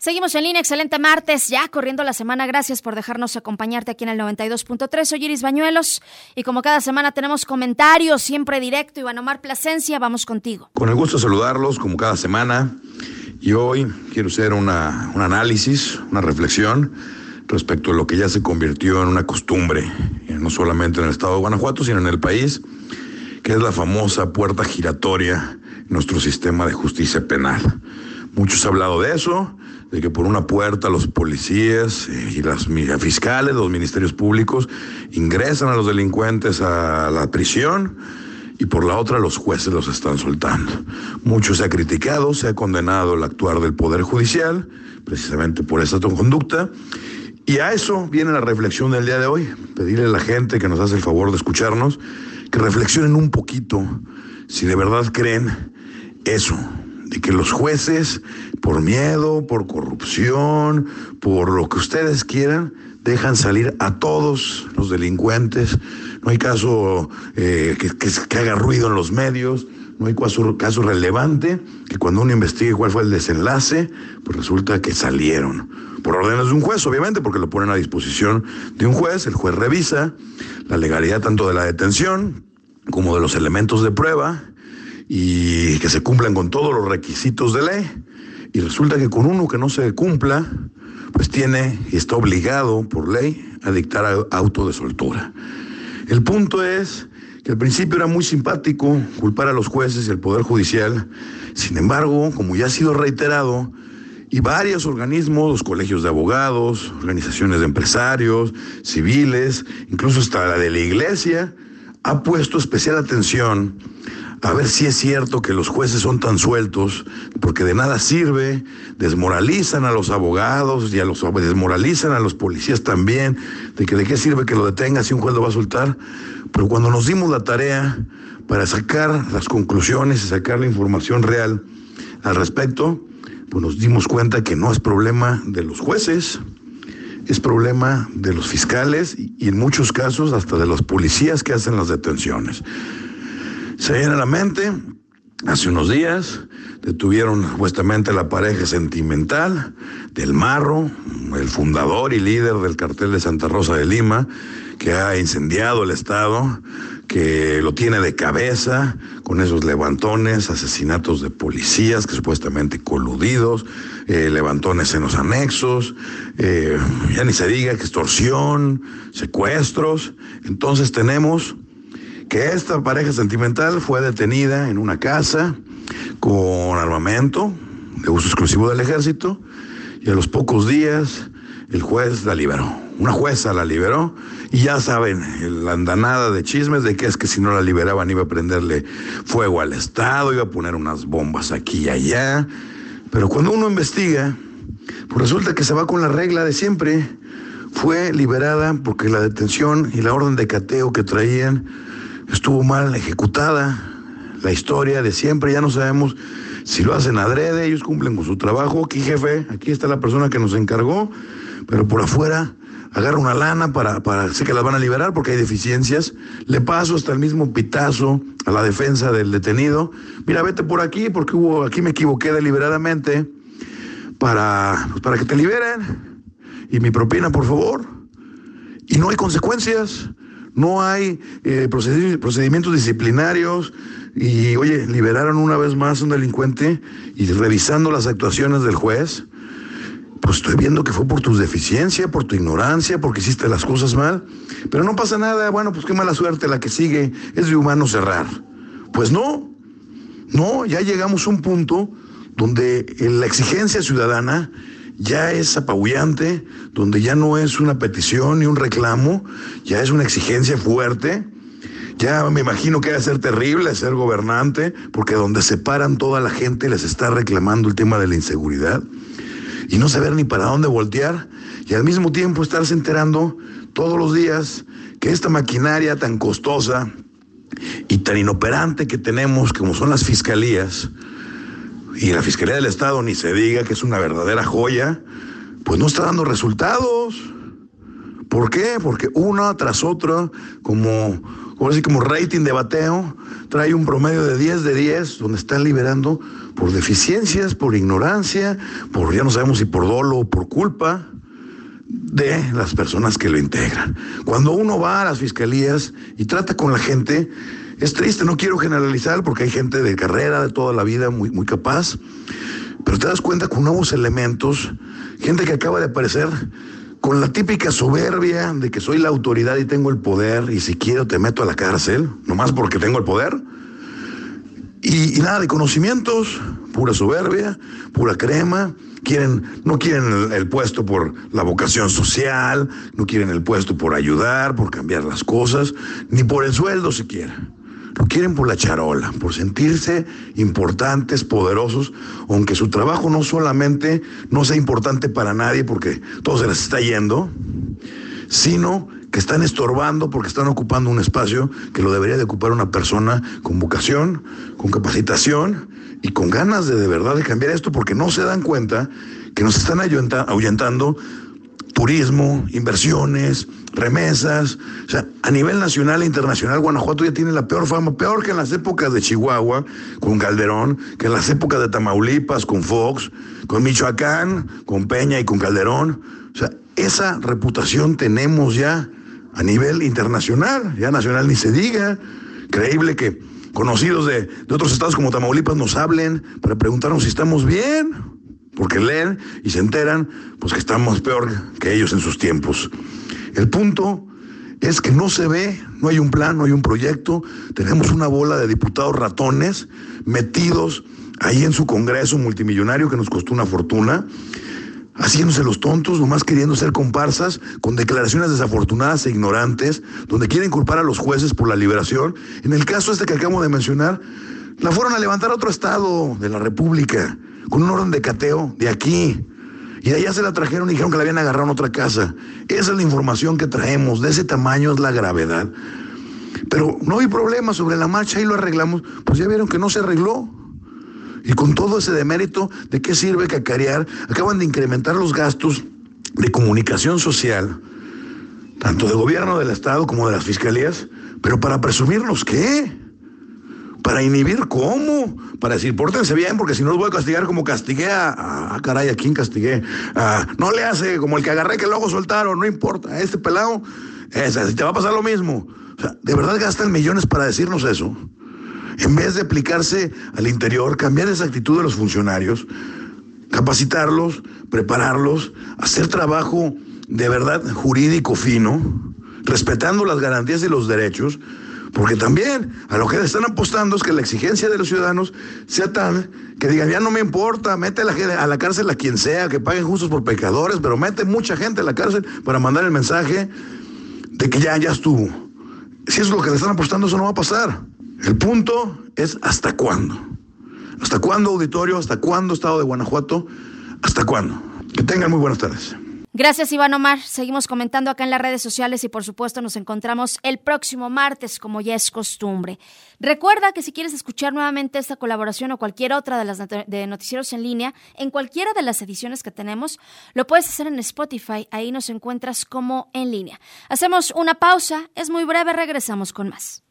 Seguimos en línea, excelente martes, ya corriendo la semana. Gracias por dejarnos acompañarte aquí en el 92.3. Soy Iris Bañuelos y como cada semana tenemos comentarios, siempre directo. Iván Omar Plasencia, vamos contigo. Con el gusto de saludarlos como cada semana. Y hoy quiero hacer una, un análisis, una reflexión respecto a lo que ya se convirtió en una costumbre, no solamente en el estado de Guanajuato, sino en el país, que es la famosa puerta giratoria en nuestro sistema de justicia penal. Muchos han hablado de eso, de que por una puerta los policías y las fiscales, los ministerios públicos ingresan a los delincuentes a la prisión y por la otra los jueces los están soltando. Mucho se ha criticado, se ha condenado el actuar del Poder Judicial, precisamente por esa conducta. Y a eso viene la reflexión del día de hoy, pedirle a la gente que nos hace el favor de escucharnos, que reflexionen un poquito si de verdad creen eso, de que los jueces, por miedo, por corrupción, por lo que ustedes quieran, dejan salir a todos los delincuentes. No hay caso eh, que, haga ruido en los medios, no hay caso, caso relevante que cuando uno investigue cuál fue el desenlace, pues resulta que salieron. Por órdenes de un juez, obviamente, porque lo ponen a disposición de un juez, el juez revisa la legalidad tanto de la detención como de los elementos de prueba y que se cumplan con todos los requisitos de ley. Y resulta que con uno que no se cumpla, pues tiene y está obligado por ley a dictar auto de soltura. El punto es que al principio era muy simpático culpar a los jueces y al Poder Judicial. Sin embargo, como ya ha sido reiterado, y varios organismos, los colegios de abogados, organizaciones de empresarios, civiles, incluso hasta la de la iglesia, ha puesto especial atención a ver si es cierto que los jueces son tan sueltos, porque de nada sirve, desmoralizan a los abogados y a los desmoralizan a los policías también, de que de qué sirve que lo detenga si un juez lo va a soltar. Pero cuando nos dimos la tarea para sacar las conclusiones y sacar la información real al respecto, pues nos dimos cuenta que no es problema de los jueces, es problema de los fiscales y en muchos casos hasta de los policías que hacen las detenciones. Se viene a la mente, hace unos días detuvieron supuestamente la pareja sentimental del Marro, el fundador y líder del cartel de Santa Rosa de Lima, que ha incendiado el Estado, que lo tiene de cabeza con esos levantones, asesinatos de policías que supuestamente coludidos, eh, levantones en los anexos, eh, ya ni se diga extorsión, secuestros. Entonces tenemos que esta pareja sentimental fue detenida en una casa con armamento de uso exclusivo del ejército y a los pocos días el juez la liberó. Una jueza la liberó y ya saben, la andanada de chismes de que es que si no la liberaban iba a prenderle fuego al Estado, iba a poner unas bombas aquí y allá. Pero cuando uno investiga, pues resulta que se va con la regla de siempre. Fue liberada porque la detención y la orden de cateo que traían estuvo mal ejecutada. La historia de siempre, ya no sabemos si lo hacen adrede, ellos cumplen con su trabajo. Aquí, jefe, aquí está la persona que nos encargó, pero por afuera agarra una lana para, para sé que las van a liberar porque hay deficiencias. Le paso hasta el mismo pitazo a la defensa del detenido. Mira, vete por aquí porque hubo, aquí me equivoqué deliberadamente para, pues, para que te liberen. Y mi propina, por favor. Y no hay consecuencias no hay eh, procedimientos disciplinarios y, oye, liberaron una vez más a un delincuente y revisando las actuaciones del juez, pues estoy viendo que fue por tu deficiencia, por tu ignorancia, porque hiciste las cosas mal, pero no pasa nada, bueno, pues qué mala suerte, la que sigue es de humano cerrar. Pues no, no, ya llegamos a un punto donde la exigencia ciudadana ya es apabullante, donde ya no es una petición ni un reclamo, ya es una exigencia fuerte. Ya me imagino que va a ser terrible ser gobernante, porque donde se paran toda la gente les está reclamando el tema de la inseguridad y no saber ni para dónde voltear y al mismo tiempo estarse enterando todos los días que esta maquinaria tan costosa y tan inoperante que tenemos como son las fiscalías, y la Fiscalía del Estado ni se diga que es una verdadera joya, pues no está dando resultados. ¿Por qué? Porque una tras otra, como, sí como rating de bateo, trae un promedio de 10 de 10, donde están liberando por deficiencias, por ignorancia, por ya no sabemos si por dolo o por culpa de las personas que lo integran. Cuando uno va a las fiscalías y trata con la gente, es triste, no quiero generalizar porque hay gente de carrera de toda la vida muy, muy capaz, pero te das cuenta con nuevos elementos, gente que acaba de aparecer con la típica soberbia de que soy la autoridad y tengo el poder y si quiero te meto a la cárcel, nomás porque tengo el poder. Y, nada de conocimientos, pura soberbia, pura crema. Quieren, no quieren el, puesto por la vocación social, no quieren el puesto por ayudar, por cambiar las cosas, ni por el sueldo siquiera. Quieren por la charola, por sentirse importantes, poderosos, aunque su trabajo no solamente no sea importante para nadie porque todo se les está yendo, sino que están estorbando porque están ocupando un espacio que lo debería de ocupar una persona con vocación, con capacitación y con ganas de de verdad de cambiar esto porque no se dan cuenta que nos están ahuyentando turismo, inversiones, remesas. O sea, a nivel nacional e internacional, Guanajuato ya tiene la peor fama, peor que en las épocas de Chihuahua con Calderón, que en las épocas de Tamaulipas con Fox, con Michoacán, con Peña y con Calderón. O sea, esa reputación tenemos ya a nivel internacional, ya nacional ni se diga. Creíble que conocidos de, de otros estados como Tamaulipas nos hablen para preguntarnos si estamos bien porque leen y se enteran, pues que estamos peor que ellos en sus tiempos. El punto es que no se ve, no hay un plan, no hay un proyecto, tenemos una bola de diputados ratones metidos ahí en su Congreso multimillonario que nos costó una fortuna, haciéndose los tontos, nomás queriendo ser comparsas, con declaraciones desafortunadas e ignorantes, donde quieren culpar a los jueces por la liberación. En el caso este que acabo de mencionar, la fueron a levantar a otro estado de la República con un orden de cateo de aquí. Y allá se la trajeron y dijeron que la habían agarrado en otra casa. Esa es la información que traemos. De ese tamaño es la gravedad. Pero no hay problema sobre la marcha y lo arreglamos. Pues ya vieron que no se arregló. Y con todo ese demérito, ¿de qué sirve cacarear? Acaban de incrementar los gastos de comunicación social, tanto de gobierno del Estado como de las fiscalías. Pero para presumirnos, ¿qué? Para inhibir cómo? Para decir, pórtense bien, porque si no los voy a castigar como castigué a. Ah, caray, ¿a quién castigué? No le hace como el que agarré que luego soltaron, no importa. Este pelado, esa, te va a pasar lo mismo. ¿de verdad gastan millones para decirnos eso? En vez de aplicarse al interior, cambiar esa actitud de los funcionarios, capacitarlos, prepararlos, hacer trabajo de verdad jurídico fino, respetando las garantías y los derechos, porque también a lo que le están apostando es que la exigencia de los ciudadanos sea tal que digan, ya no me importa, mete a la, cárcel a quien sea, que paguen justos por pecadores, pero mete mucha gente a la cárcel para mandar el mensaje de que ya, ya estuvo. Si eso es lo que le están apostando, eso no va a pasar. El punto es hasta cuándo. ¿Hasta cuándo, auditorio? ¿Hasta cuándo, Estado de Guanajuato? ¿Hasta cuándo? Que tengan muy buenas tardes. Gracias, Iván Omar. Seguimos comentando acá en las redes sociales y por supuesto nos encontramos el próximo martes, como ya es costumbre. Recuerda que si quieres escuchar nuevamente esta colaboración o cualquier otra de las de noticieros en línea, en cualquiera de las ediciones que tenemos, lo puedes hacer en Spotify. Ahí nos encuentras como en línea. Hacemos una pausa, es muy breve, regresamos con más.